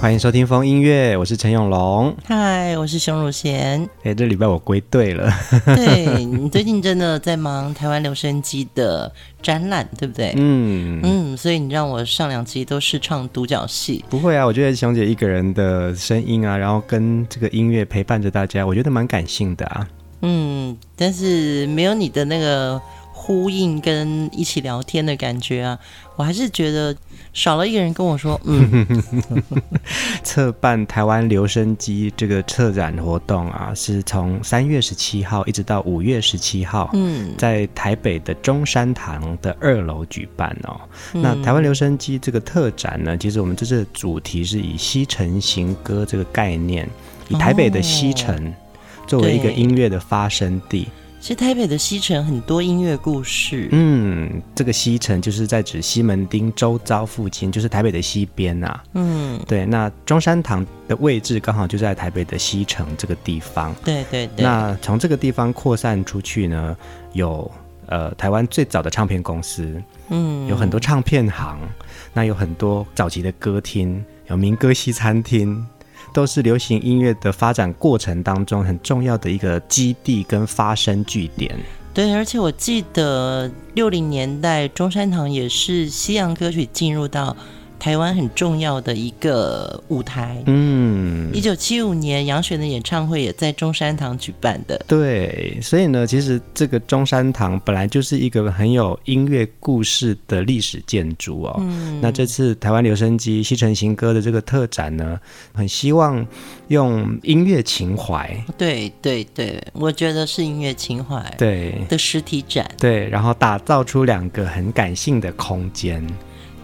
欢迎收听风音乐，我是陈永龙。嗨，我是熊汝贤。哎，这礼拜我归队了。对，你最近真的在忙台湾留声机的展览，对不对？嗯嗯，所以你让我上两集都是唱独角戏。不会啊，我觉得熊姐一个人的声音啊，然后跟这个音乐陪伴着大家，我觉得蛮感性的啊。嗯，但是没有你的那个。呼应跟一起聊天的感觉啊，我还是觉得少了一个人跟我说，嗯。策办台湾留声机这个策展活动啊，是从三月十七号一直到五月十七号，嗯，在台北的中山堂的二楼举办哦。嗯、那台湾留声机这个特展呢，其实我们这次的主题是以西城行歌这个概念，以台北的西城、哦、作为一个音乐的发生地。其实台北的西城很多音乐故事。嗯，这个西城就是在指西门町周遭附近，就是台北的西边啊。嗯，对。那中山堂的位置刚好就在台北的西城这个地方。对对对。那从这个地方扩散出去呢，有呃台湾最早的唱片公司，嗯，有很多唱片行，那有很多早期的歌厅，有民歌西餐厅。都是流行音乐的发展过程当中很重要的一个基地跟发声据点。对，而且我记得六零年代中山堂也是西洋歌曲进入到。台湾很重要的一个舞台，嗯，一九七五年杨璇的演唱会也在中山堂举办的。对，所以呢，其实这个中山堂本来就是一个很有音乐故事的历史建筑哦。嗯，那这次台湾留声机西城行歌的这个特展呢，很希望用音乐情怀，对对对，我觉得是音乐情怀，对的实体展，对，然后打造出两个很感性的空间。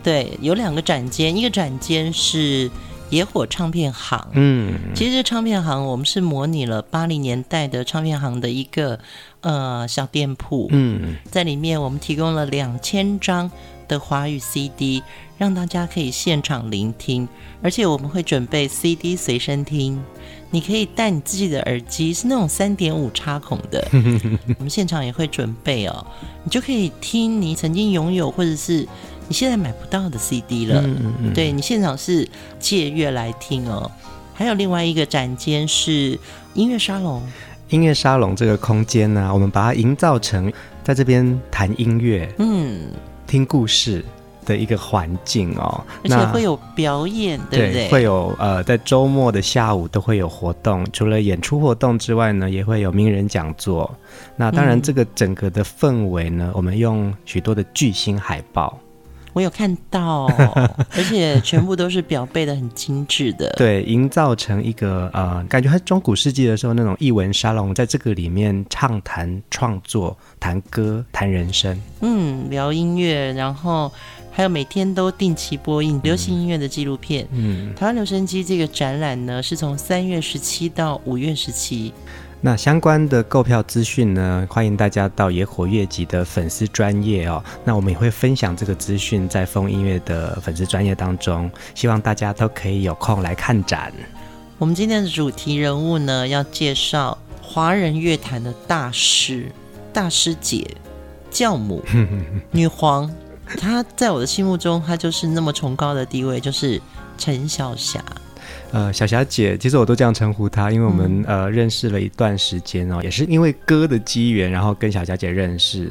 对，有两个展间，一个展间是野火唱片行。嗯，其实这唱片行我们是模拟了八零年代的唱片行的一个呃小店铺。嗯，在里面我们提供了两千张的华语 CD，让大家可以现场聆听，而且我们会准备 CD 随身听，你可以带你自己的耳机，是那种三点五插孔的。我们现场也会准备哦，你就可以听你曾经拥有或者是。你现在买不到的 CD 了，嗯嗯、对，你现场是借阅来听哦。还有另外一个展间是音乐沙龙，音乐沙龙这个空间呢、啊，我们把它营造成在这边谈音乐、嗯，听故事的一个环境哦。而且会有表演，对不对？会有呃，在周末的下午都会有活动，除了演出活动之外呢，也会有名人讲座。那当然，这个整个的氛围呢，嗯、我们用许多的巨星海报。我有看到，而且全部都是表背的很精致的，对，营造成一个呃，感觉还是中古世纪的时候那种艺文沙龙，在这个里面畅谈创作、谈歌、谈人生，嗯，聊音乐，然后还有每天都定期播映流行音乐的纪录片。嗯，台湾留声机这个展览呢，是从三月十七到五月十七。那相关的购票资讯呢，欢迎大家到野火乐集的粉丝专业哦。那我们也会分享这个资讯在风音乐的粉丝专业当中，希望大家都可以有空来看展。我们今天的主题人物呢，要介绍华人乐坛的大师、大师姐、教母、女皇。她在我的心目中，她就是那么崇高的地位，就是陈小霞。呃，小霞姐，其实我都这样称呼她，因为我们、嗯、呃认识了一段时间哦，也是因为歌的机缘，然后跟小霞姐认识。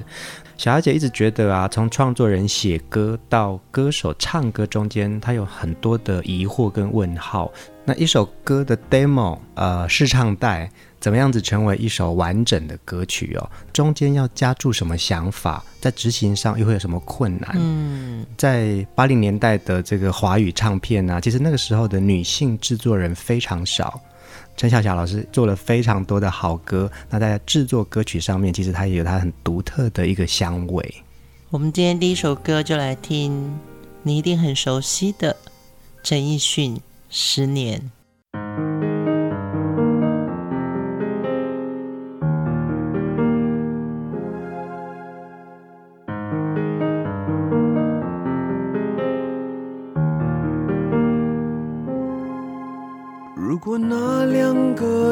小霞姐一直觉得啊，从创作人写歌到歌手唱歌中间，她有很多的疑惑跟问号。那一首歌的 demo，呃，试唱带，怎么样子成为一首完整的歌曲哦？中间要加注什么想法，在执行上又会有什么困难？嗯，在八零年代的这个华语唱片啊，其实那个时候的女性制作人非常少。陈小霞老师做了非常多的好歌，那在制作歌曲上面，其实她也有她很独特的一个香味。我们今天第一首歌就来听你一定很熟悉的陈奕迅《十年》。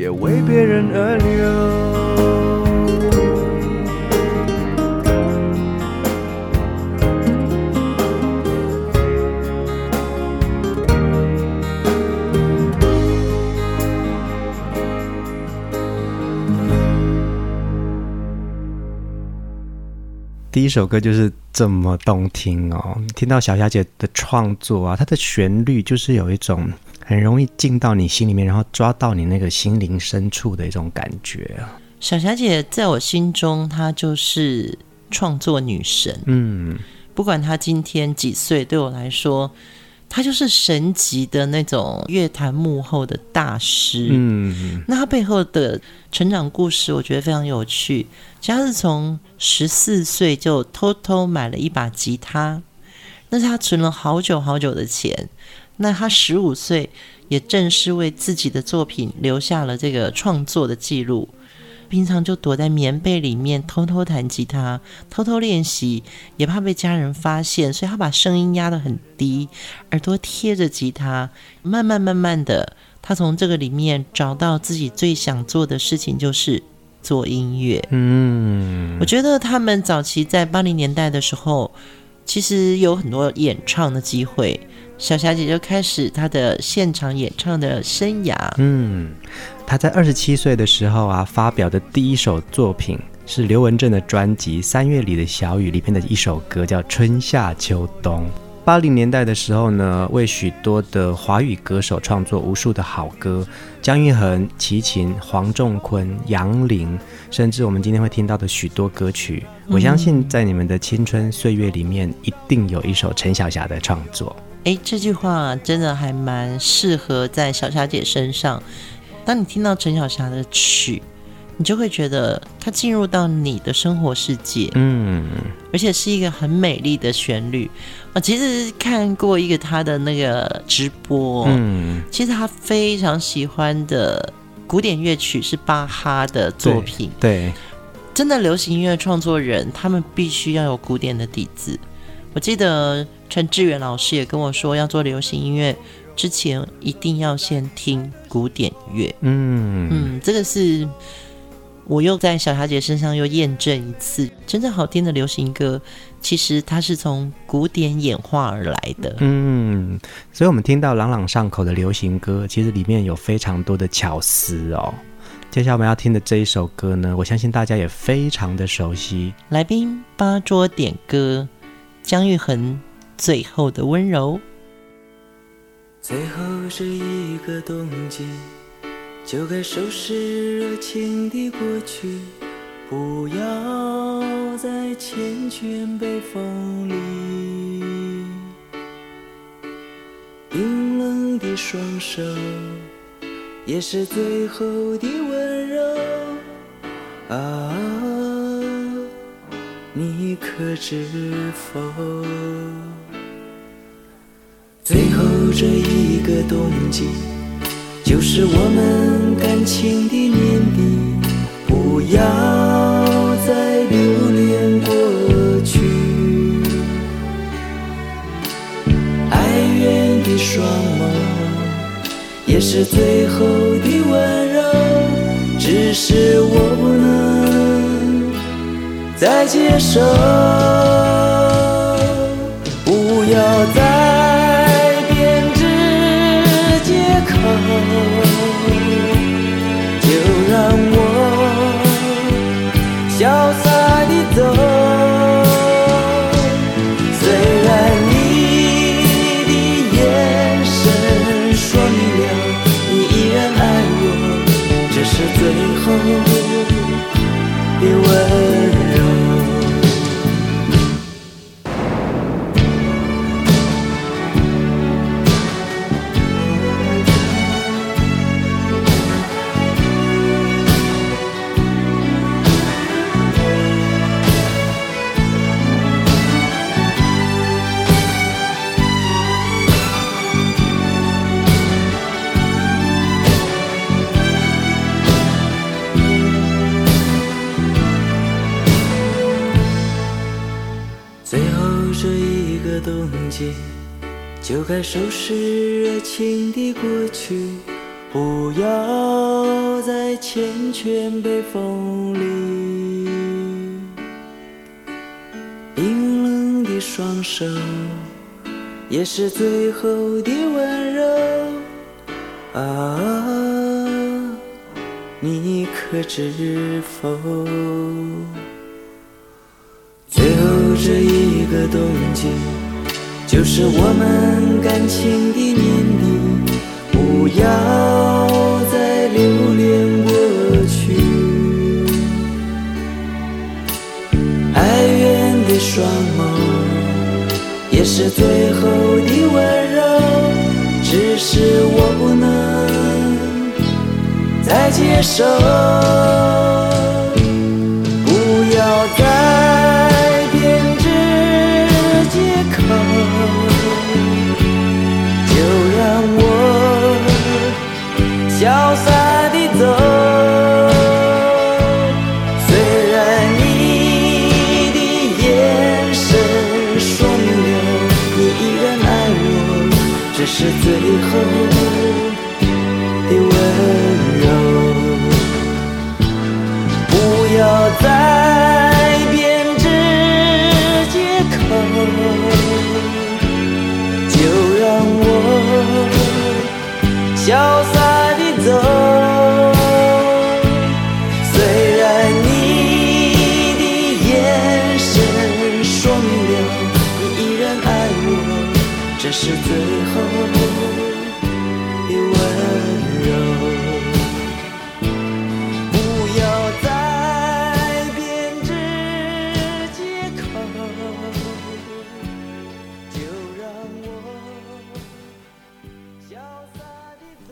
也为别人而流。第一首歌就是这么动听哦！听到小霞姐的创作啊，她的旋律就是有一种很容易进到你心里面，然后抓到你那个心灵深处的一种感觉啊。小霞姐在我心中，她就是创作女神。嗯，不管她今天几岁，对我来说。她就是神级的那种乐坛幕后的大师，嗯，那她背后的成长故事，我觉得非常有趣。其实他是从十四岁就偷偷买了一把吉他，那是她存了好久好久的钱。那他十五岁也正式为自己的作品留下了这个创作的记录。平常就躲在棉被里面偷偷弹吉他，偷偷练习，也怕被家人发现，所以他把声音压得很低，耳朵贴着吉他，慢慢慢慢的，他从这个里面找到自己最想做的事情，就是做音乐。嗯，我觉得他们早期在八零年代的时候，其实有很多演唱的机会，小霞姐就开始她的现场演唱的生涯。嗯，她在二十七岁的时候啊，发表的第一首作品是刘文正的专辑《三月里的小雨》里面的一首歌，叫《春夏秋冬》。八零年代的时候呢，为许多的华语歌手创作无数的好歌，姜育恒、齐秦、黄仲坤、杨林，甚至我们今天会听到的许多歌曲，嗯、我相信在你们的青春岁月里面，一定有一首陈小霞的创作。哎，这句话真的还蛮适合在小霞姐身上。当你听到陈小霞的曲，你就会觉得她进入到你的生活世界，嗯，而且是一个很美丽的旋律。我其实看过一个她的那个直播，嗯，其实她非常喜欢的古典乐曲是巴哈的作品，对，对，真的流行音乐创作人，他们必须要有古典的底子。我记得陈志远老师也跟我说，要做流行音乐之前，一定要先听古典乐，嗯嗯，这个是。我又在小霞姐身上又验证一次，真正好听的流行歌，其实它是从古典演化而来的。嗯，所以我们听到朗朗上口的流行歌，其实里面有非常多的巧思哦。接下来我们要听的这一首歌呢，我相信大家也非常的熟悉。来宾八桌点歌，姜育恒最后的温柔。最后是一个冬季。就该收拾热情的过去，不要再缱绻北风里。冰冷的双手，也是最后的温柔。啊，你可知否？最后这一个冬季。就是我们感情的年底，不要再留恋过去。哀怨的双眸，也是最后的温柔。只是我不能再接受，就该收拾热情的过去，不要再缱绻北风里。冰冷的双手，也是最后的温柔。啊，你可知否？最后这一个冬季。就是我们感情的年底，不要再留恋过去。哀怨的双眸，也是最后的温柔。只是我不能再接受，这是最后。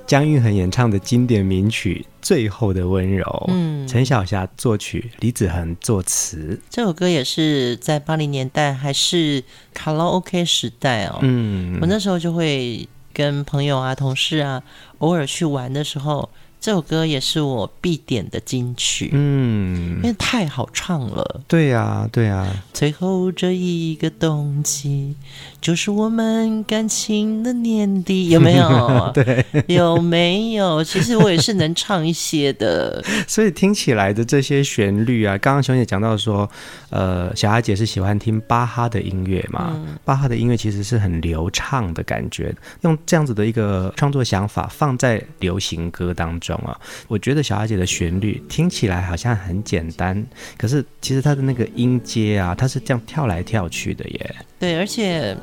姜育恒演唱的经典名曲《最后的温柔》，嗯，陈小霞作曲，李子恒作词。这首歌也是在八零年代还是卡拉 OK 时代哦，嗯，我那时候就会跟朋友啊、同事啊，偶尔去玩的时候。这首歌也是我必点的金曲，嗯，因为太好唱了。对呀、啊，对呀、啊。最后这一个冬季，就是我们感情的年底，有没有？对，有没有？其实我也是能唱一些的。所以听起来的这些旋律啊，刚刚熊姐讲到说，呃，小阿姐是喜欢听巴哈的音乐嘛？嗯、巴哈的音乐其实是很流畅的感觉，用这样子的一个创作想法放在流行歌当中。啊，我觉得小阿姐的旋律听起来好像很简单，可是其实她的那个音阶啊，她是这样跳来跳去的耶。对，而且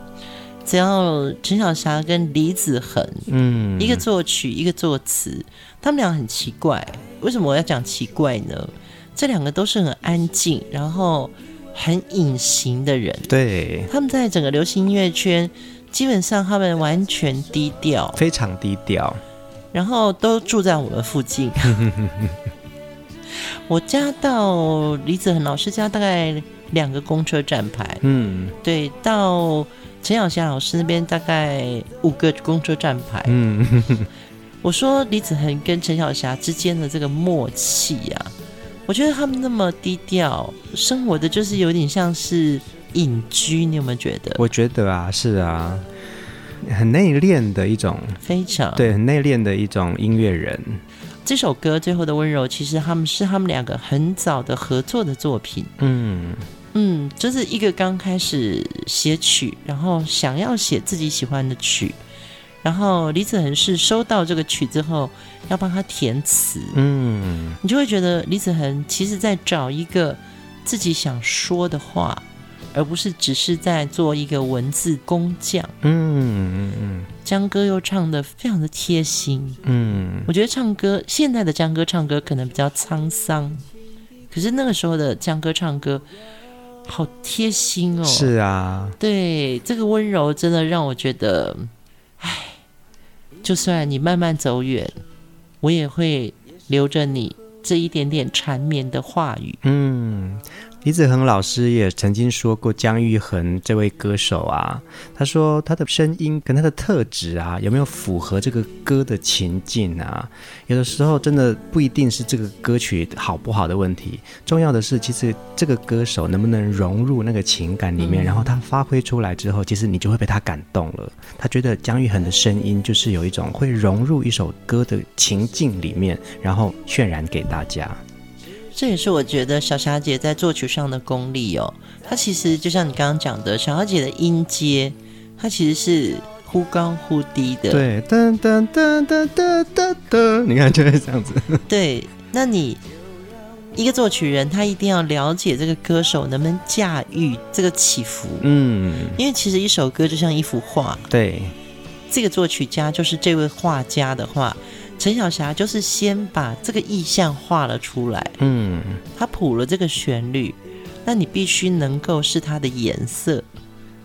只要陈小霞跟李子恒，嗯，一个作曲，一个作词，他们俩很奇怪。为什么我要讲奇怪呢？这两个都是很安静，然后很隐形的人。对，他们在整个流行音乐圈，基本上他们完全低调，非常低调。然后都住在我们附近。我家到李子恒老师家大概两个公车站牌。嗯，对，到陈小霞老师那边大概五个公车站牌。嗯，我说李子恒跟陈小霞之间的这个默契呀，我觉得他们那么低调，生活的就是有点像是隐居。你有没有觉得？我觉得啊，是啊。很内敛的一种，非常对，很内敛的一种音乐人。这首歌《最后的温柔》，其实他们是他们两个很早的合作的作品。嗯嗯，就是一个刚开始写曲，然后想要写自己喜欢的曲，然后李子恒是收到这个曲之后要帮他填词。嗯，你就会觉得李子恒其实在找一个自己想说的话。而不是只是在做一个文字工匠，嗯嗯嗯，江歌又唱的非常的贴心，嗯，我觉得唱歌现在的江歌唱歌可能比较沧桑，可是那个时候的江歌唱歌好贴心哦，是啊，对，这个温柔真的让我觉得，哎，就算你慢慢走远，我也会留着你这一点点缠绵的话语，嗯。李子恒老师也曾经说过，姜育恒这位歌手啊，他说他的声音跟他的特质啊，有没有符合这个歌的情境啊？有的时候真的不一定是这个歌曲好不好的问题，重要的是其实这个歌手能不能融入那个情感里面，然后他发挥出来之后，其实你就会被他感动了。他觉得姜育恒的声音就是有一种会融入一首歌的情境里面，然后渲染给大家。这也是我觉得小霞姐在作曲上的功力哦。她其实就像你刚刚讲的，小霞姐的音阶，她其实是忽高忽低的。对，噔噔噔噔噔噔噔，你看就是这样子。对，那你一个作曲人，他一定要了解这个歌手能不能驾驭这个起伏。嗯，因为其实一首歌就像一幅画。对，这个作曲家就是这位画家的话。陈小霞就是先把这个意象画了出来，嗯，他谱了这个旋律，那你必须能够是它的颜色，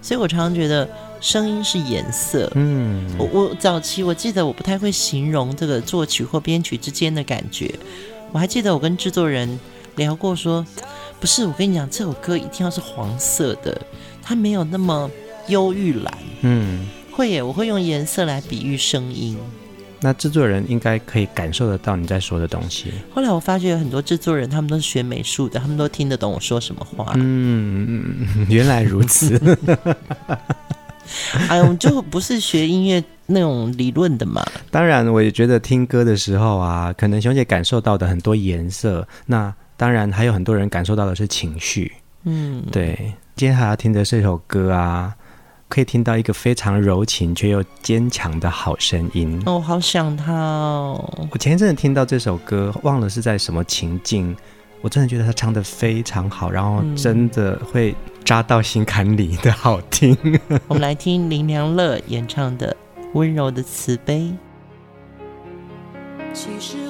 所以我常常觉得声音是颜色，嗯，我我早期我记得我不太会形容这个作曲或编曲之间的感觉，我还记得我跟制作人聊过说，不是，我跟你讲这首歌一定要是黄色的，它没有那么忧郁蓝，嗯，会耶，我会用颜色来比喻声音。那制作人应该可以感受得到你在说的东西。后来我发觉有很多制作人，他们都是学美术的，他们都听得懂我说什么话。嗯，原来如此。哎，我们就不是学音乐那种理论的嘛。当然，我也觉得听歌的时候啊，可能熊姐感受到的很多颜色，那当然还有很多人感受到的是情绪。嗯，对。今天还要听的这首歌啊。可以听到一个非常柔情却又坚强的好声音哦，好想他哦！我前一阵子听到这首歌，忘了是在什么情境，我真的觉得他唱的非常好，然后真的会扎到心坎里的好听。嗯、我们来听林良乐演唱的《温柔的慈悲》。其实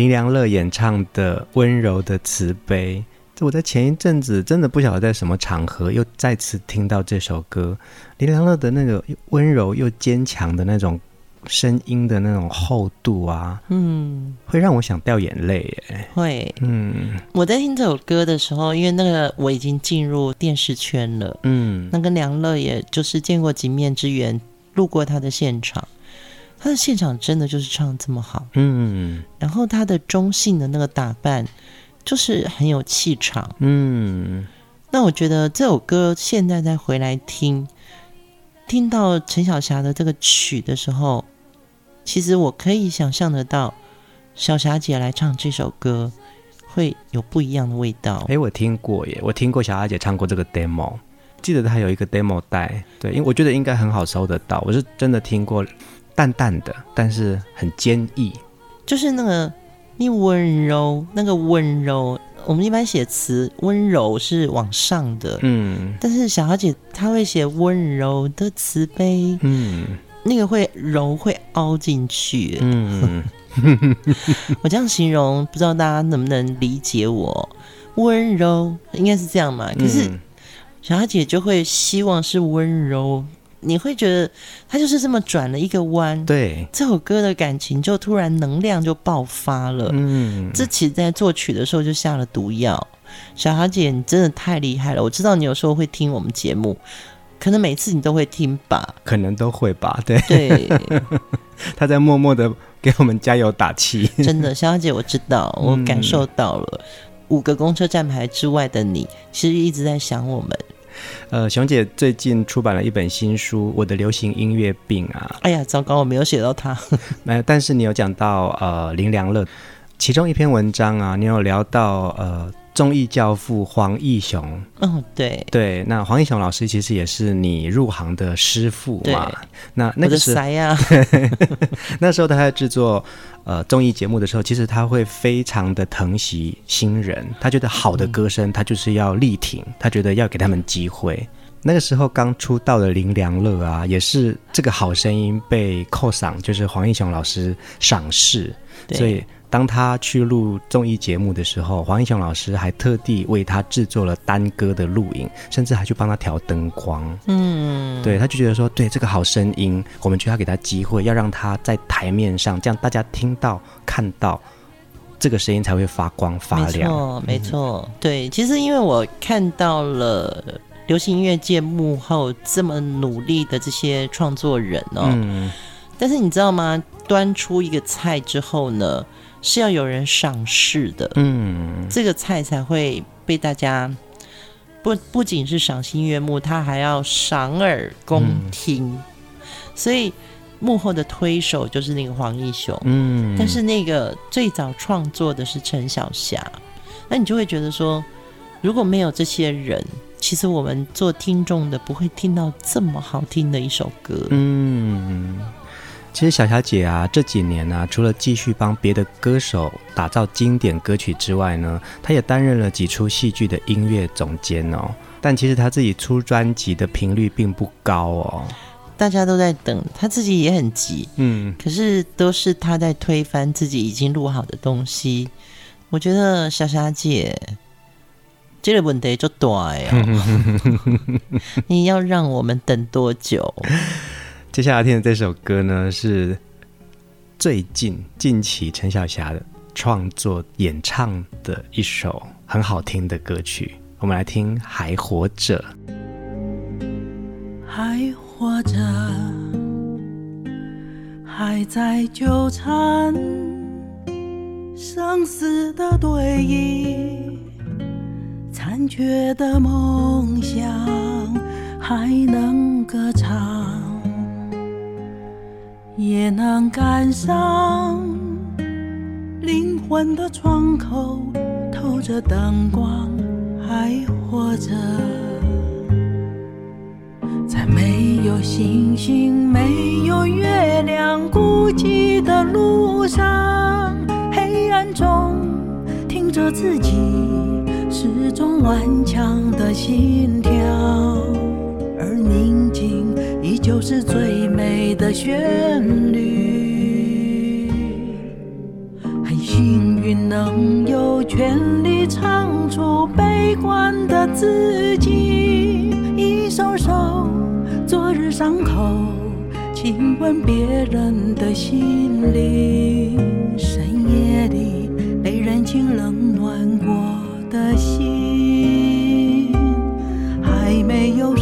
林良乐演唱的《温柔的慈悲》，这我在前一阵子真的不晓得在什么场合又再次听到这首歌。林良乐的那个温柔又坚强的那种声音的那种厚度啊，嗯，会让我想掉眼泪耶。会，嗯，我在听这首歌的时候，因为那个我已经进入电视圈了，嗯，那跟梁乐也就是见过几面之缘，路过他的现场。他的现场真的就是唱这么好，嗯，然后他的中性的那个打扮，就是很有气场，嗯。那我觉得这首歌现在再回来听，听到陈小霞的这个曲的时候，其实我可以想象得到，小霞姐来唱这首歌会有不一样的味道。哎，我听过耶，我听过小霞姐唱过这个 demo，记得她有一个 demo 带，对，因为我觉得应该很好收得到，我是真的听过。淡淡的，但是很坚毅，就是那个你温柔，那个温柔，我们一般写词温柔是往上的，嗯，但是小姐她会写温柔的慈悲，嗯，那个会柔会凹进去，嗯，我这样形容，不知道大家能不能理解我？温柔应该是这样嘛？可是小霞姐就会希望是温柔。你会觉得他就是这么转了一个弯，对这首歌的感情就突然能量就爆发了。嗯，这其实在作曲的时候就下了毒药。小霞姐，你真的太厉害了！我知道你有时候会听我们节目，可能每次你都会听吧？可能都会吧。对对，他在默默的给我们加油打气。真的，小霞姐，我知道，我感受到了。嗯、五个公车站牌之外的你，其实一直在想我们。呃，熊姐最近出版了一本新书《我的流行音乐病》啊。哎呀，糟糕，我没有写到它。没，但是你有讲到呃林良乐，其中一篇文章啊，你有聊到呃。综艺教父黄义雄，嗯、哦，对对，那黄义雄老师其实也是你入行的师傅嘛。那那个时候，呀 那时候他在制作呃综艺节目的时候，其实他会非常的疼惜新人，他觉得好的歌声他就是要力挺，嗯、他觉得要给他们机会。那个时候刚出道的林良乐啊，也是这个好声音被扣赏，就是黄义雄老师赏识，所以。当他去录综艺节目的时候，黄义雄老师还特地为他制作了单歌的录影，甚至还去帮他调灯光。嗯，对，他就觉得说，对这个好声音，我们就要给他机会，要让他在台面上，这样大家听到、看到这个声音才会发光发亮。没错，没错。嗯、对，其实因为我看到了流行音乐界幕后这么努力的这些创作人哦，嗯、但是你知道吗？端出一个菜之后呢？是要有人赏识的，嗯，这个菜才会被大家不不仅是赏心悦目，他还要赏耳恭听，嗯、所以幕后的推手就是那个黄义雄，嗯，但是那个最早创作的是陈小霞，那你就会觉得说，如果没有这些人，其实我们做听众的不会听到这么好听的一首歌，嗯。其实小霞姐啊，这几年呢、啊，除了继续帮别的歌手打造经典歌曲之外呢，她也担任了几出戏剧的音乐总监哦。但其实她自己出专辑的频率并不高哦。大家都在等，她自己也很急，嗯，可是都是她在推翻自己已经录好的东西。我觉得小霞姐这个问题就大哦，你要让我们等多久？接下来听的这首歌呢，是最近近期陈小霞的创作演唱的一首很好听的歌曲。我们来听《还活着》。还活着，还在纠缠生死的对弈，残缺的梦想还能歌唱。也能感伤，灵魂的窗口透着灯光，还活着。在没有星星、没有月亮、孤寂的路上，黑暗中听着自己始终顽强的心跳，就。是最美的旋律，很幸运能有权利唱出悲观的自己，一首首昨日伤口，亲吻别人的心灵，深夜里被人情冷暖过的心，还没有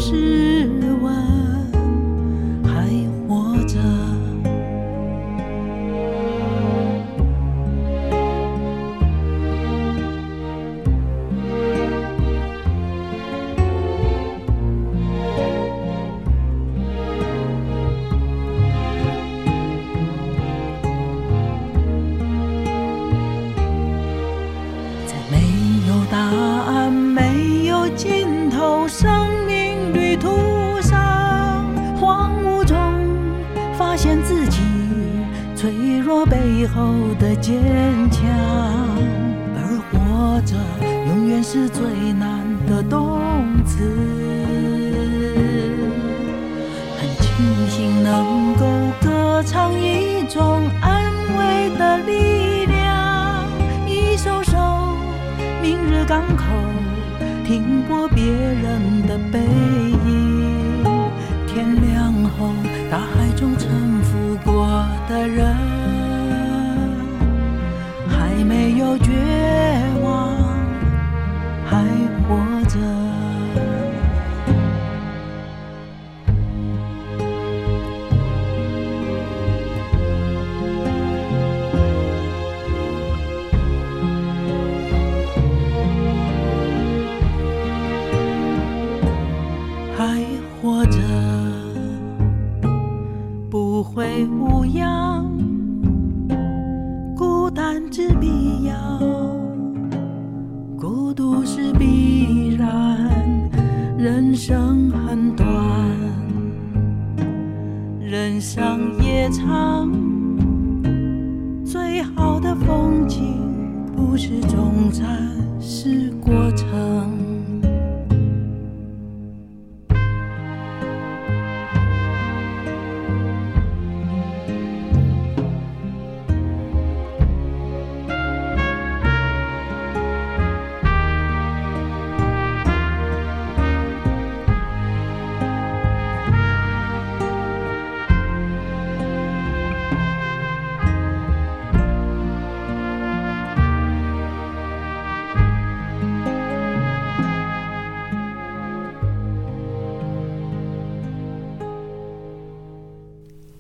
脆弱背后的坚强而活着永远是最难的动词。很庆幸能够歌唱一种安慰的力量一首首明日港口停泊别人的背影。天亮后大海中沉的人，还没有绝无恙孤单之必要孤独是必然人生很短人生也长最好的风景不是终站。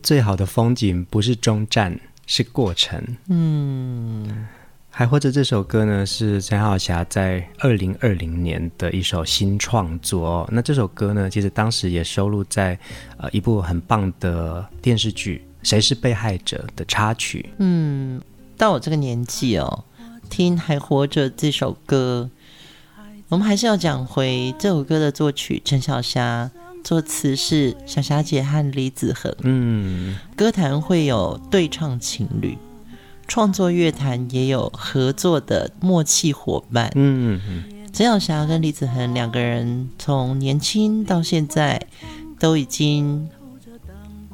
最好的风景不是终站，是过程。嗯，还活着这首歌呢，是陈小霞在二零二零年的一首新创作。那这首歌呢，其实当时也收录在呃一部很棒的电视剧《谁是被害者》的插曲。嗯，到我这个年纪哦，听《还活着》这首歌，我们还是要讲回这首歌的作曲陈小霞。作词是小霞姐和李子恒，嗯，歌坛会有对唱情侣，创作乐坛也有合作的默契伙伴，嗯。嗯，陈小霞跟李子恒两个人从年轻到现在都已经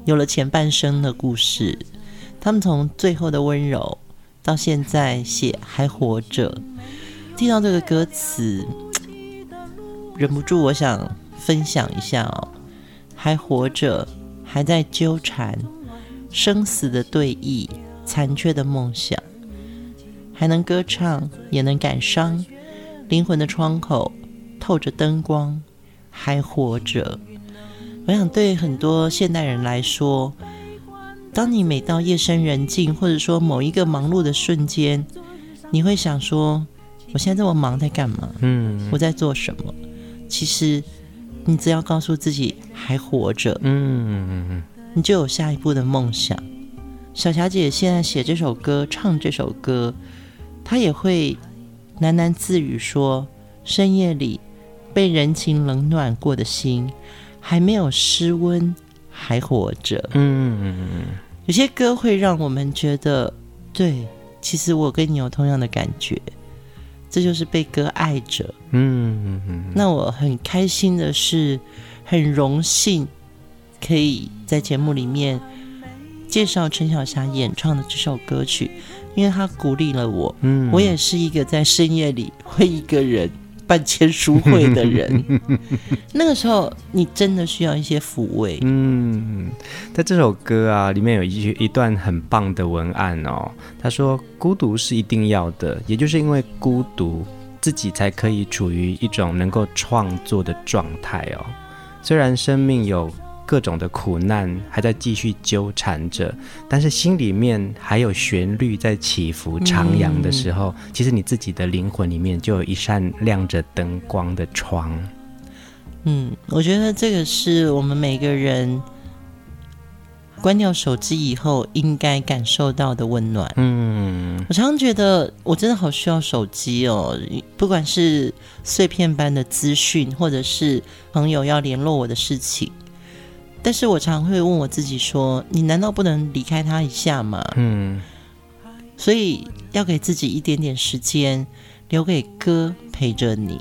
有了前半生的故事，他们从最后的温柔到现在写还活着，听到这个歌词，忍不住我想。分享一下哦，还活着，还在纠缠，生死的对弈，残缺的梦想，还能歌唱，也能感伤，灵魂的窗口透着灯光，还活着。我想，对很多现代人来说，当你每到夜深人静，或者说某一个忙碌的瞬间，你会想说：我现在这么忙，在干嘛？嗯，我在做什么？其实。你只要告诉自己还活着，嗯，你就有下一步的梦想。小霞姐现在写这首歌，唱这首歌，她也会喃喃自语说：深夜里被人情冷暖过的心，还没有失温，还活着。嗯，有些歌会让我们觉得，对，其实我跟你有同样的感觉。这就是被歌爱着，嗯嗯嗯。那我很开心的是，很荣幸可以在节目里面介绍陈小霞演唱的这首歌曲，因为她鼓励了我。嗯，我也是一个在深夜里会一个人办签书会的人。那个时候，你真的需要一些抚慰。嗯，在这首歌啊里面有一一段很棒的文案哦，他说。孤独是一定要的，也就是因为孤独，自己才可以处于一种能够创作的状态哦。虽然生命有各种的苦难还在继续纠缠着，但是心里面还有旋律在起伏徜徉的时候，嗯，其实你自己的灵魂里面就有一扇亮着灯光的窗。嗯，我觉得这个是我们每个人。关掉手机以后，应该感受到的温暖。嗯，我常常觉得我真的好需要手机哦，不管是碎片般的资讯，或者是朋友要联络我的事情。但是我常会问我自己说：“你难道不能离开他一下吗？”嗯，所以要给自己一点点时间，留给歌陪着你。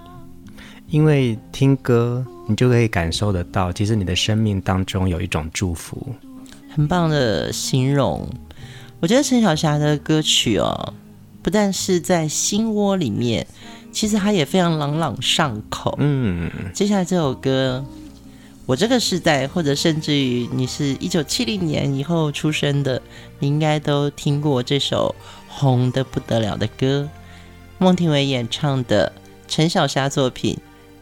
因为听歌，你就可以感受得到，其实你的生命当中有一种祝福。很棒的形容，我觉得陈小霞的歌曲哦，不但是在心窝里面，其实它也非常朗朗上口。嗯，接下来这首歌，我这个时代，或者甚至于你是一九七零年以后出生的，你应该都听过这首红的不得了的歌，孟庭苇演唱的陈小霞作品。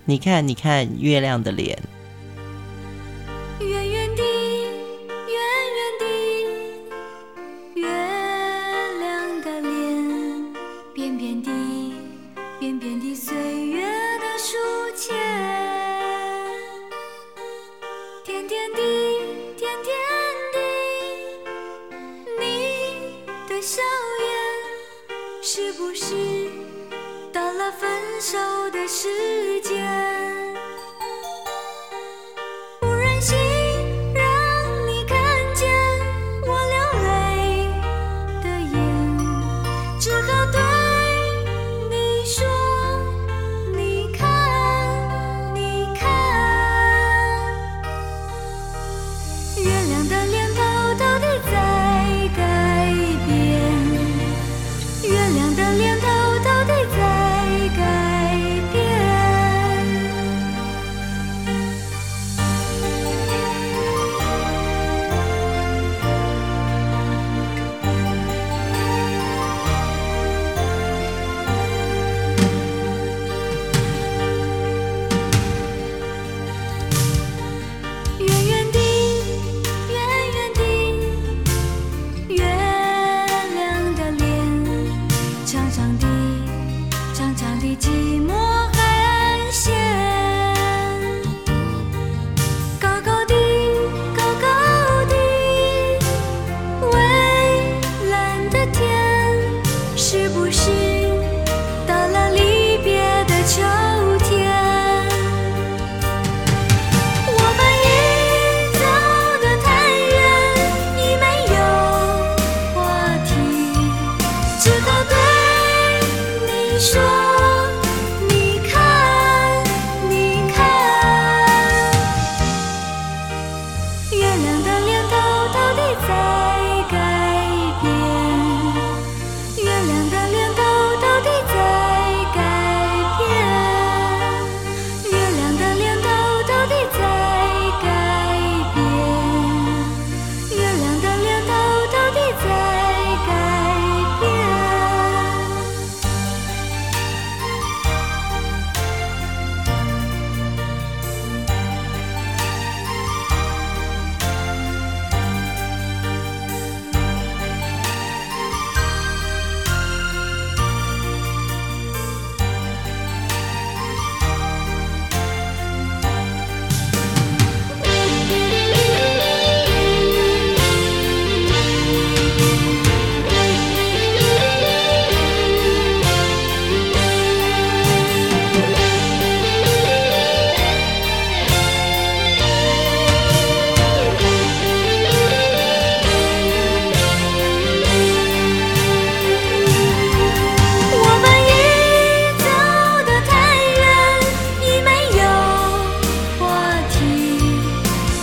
你看，你看月亮的脸。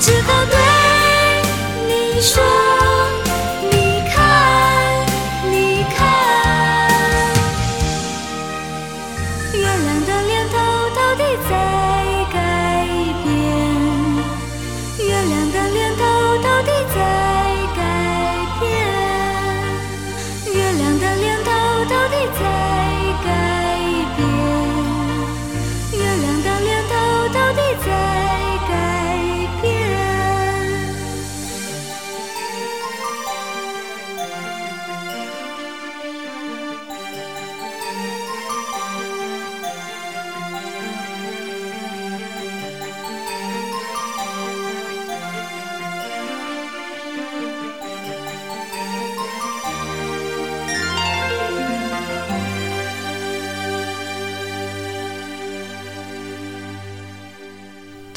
只好对你说。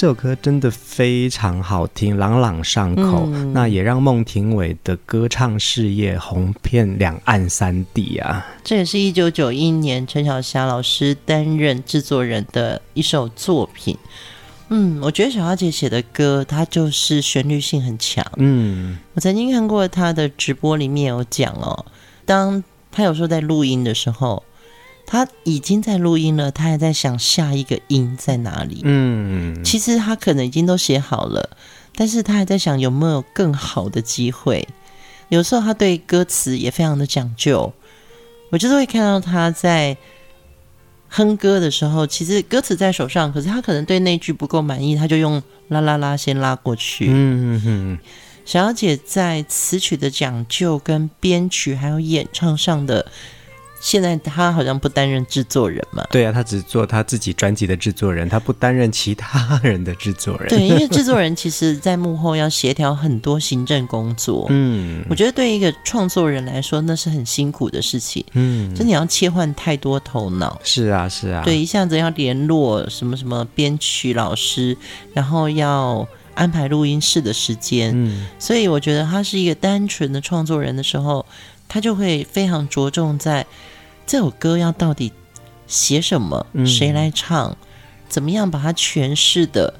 这首歌真的非常好听，朗朗上口，嗯、那也让孟庭苇的歌唱事业红遍两岸三地啊！这也是一九九一年陈小霞老师担任制作人的一首作品。嗯，我觉得小霞姐写的歌，它就是旋律性很强。嗯，我曾经看过她的直播，里面有讲哦，当她有时候在录音的时候。他已经在录音了，他还在想下一个音在哪里。嗯，其实他可能已经都写好了，但是他还在想有没有更好的机会。有时候他对歌词也非常的讲究，我就是会看到他在哼歌的时候，其实歌词在手上，可是他可能对那句不够满意，他就用啦啦啦先拉过去。嗯嗯嗯。小姐在词曲的讲究跟编曲还有演唱上的。现在他好像不担任制作人嘛？对啊，他只做他自己专辑的制作人，他不担任其他人的制作人。对，因为制作人其实在幕后要协调很多行政工作。嗯，我觉得对一个创作人来说，那是很辛苦的事情。嗯，就你要切换太多头脑。是啊，是啊。对，一下子要联络什么什么编曲老师，然后要安排录音室的时间。嗯，所以我觉得他是一个单纯的创作人的时候，他就会非常着重在。这首歌要到底写什么？谁来唱？怎么样把它诠释的？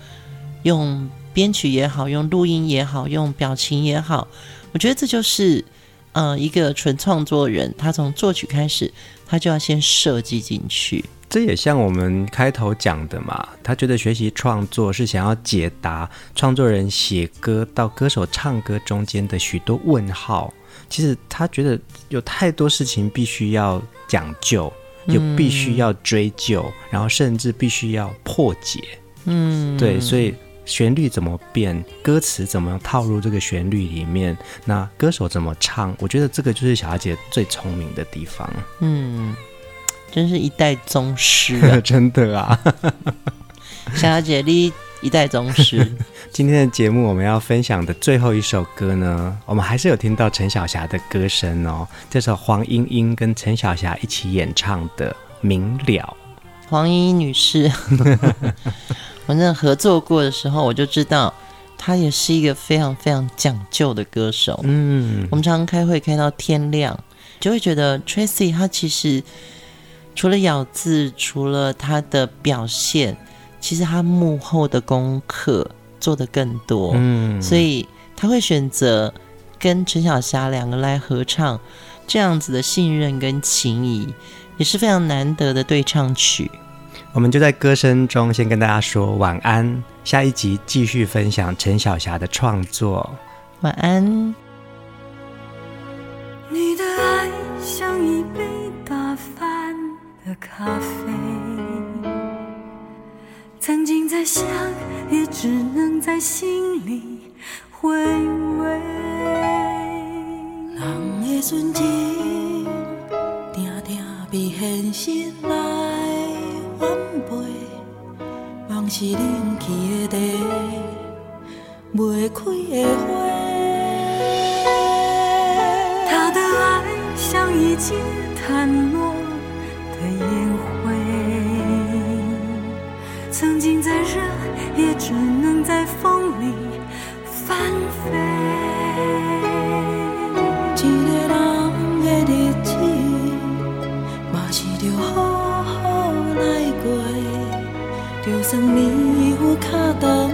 用编曲也好，用录音也好，用表情也好，我觉得这就是，呃，一个纯创作人，他从作曲开始，他就要先设计进去。这也像我们开头讲的嘛，他觉得学习创作是想要解答创作人写歌到歌手唱歌中间的许多问号。其实他觉得有太多事情必须要讲究，又必须要追究，嗯、然后甚至必须要破解。嗯，对，所以旋律怎么变，歌词怎么套入这个旋律里面，那歌手怎么唱，我觉得这个就是小姐最聪明的地方。嗯，真是一代宗师啊，真的啊，小姐你。一代宗师。今天的节目我们要分享的最后一首歌呢，我们还是有听到陈小霞的歌声哦。这首黄莺莺跟陈小霞一起演唱的《明了》。黄莺莺女士，我那合作过的时候，我就知道她也是一个非常非常讲究的歌手。嗯，我们常常开会开到天亮，就会觉得 Tracy 她其实除了咬字，除了她的表现。其实他幕后的功课做的更多，嗯，所以他会选择跟陈小霞两个来合唱，这样子的信任跟情谊也是非常难得的对唱曲。我们就在歌声中先跟大家说晚安，下一集继续分享陈小霞的创作。晚安。你的爱像一杯打翻的咖啡。曾经在想，也只能在心里回味。人的纯情，定定被现实来反背。往事冷去的地，未开的花。他的爱像已经绽落只能在风里翻飞。一个人的日子，嘛是着好好来过。就算你有卡长，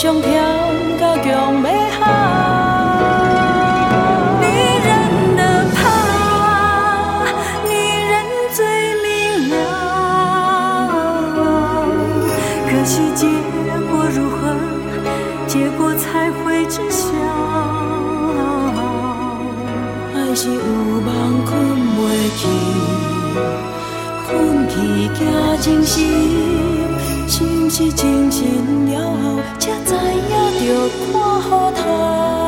上跳到强尾。是不是清醒了后，才知影着看雨透？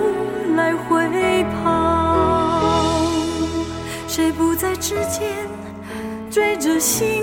心？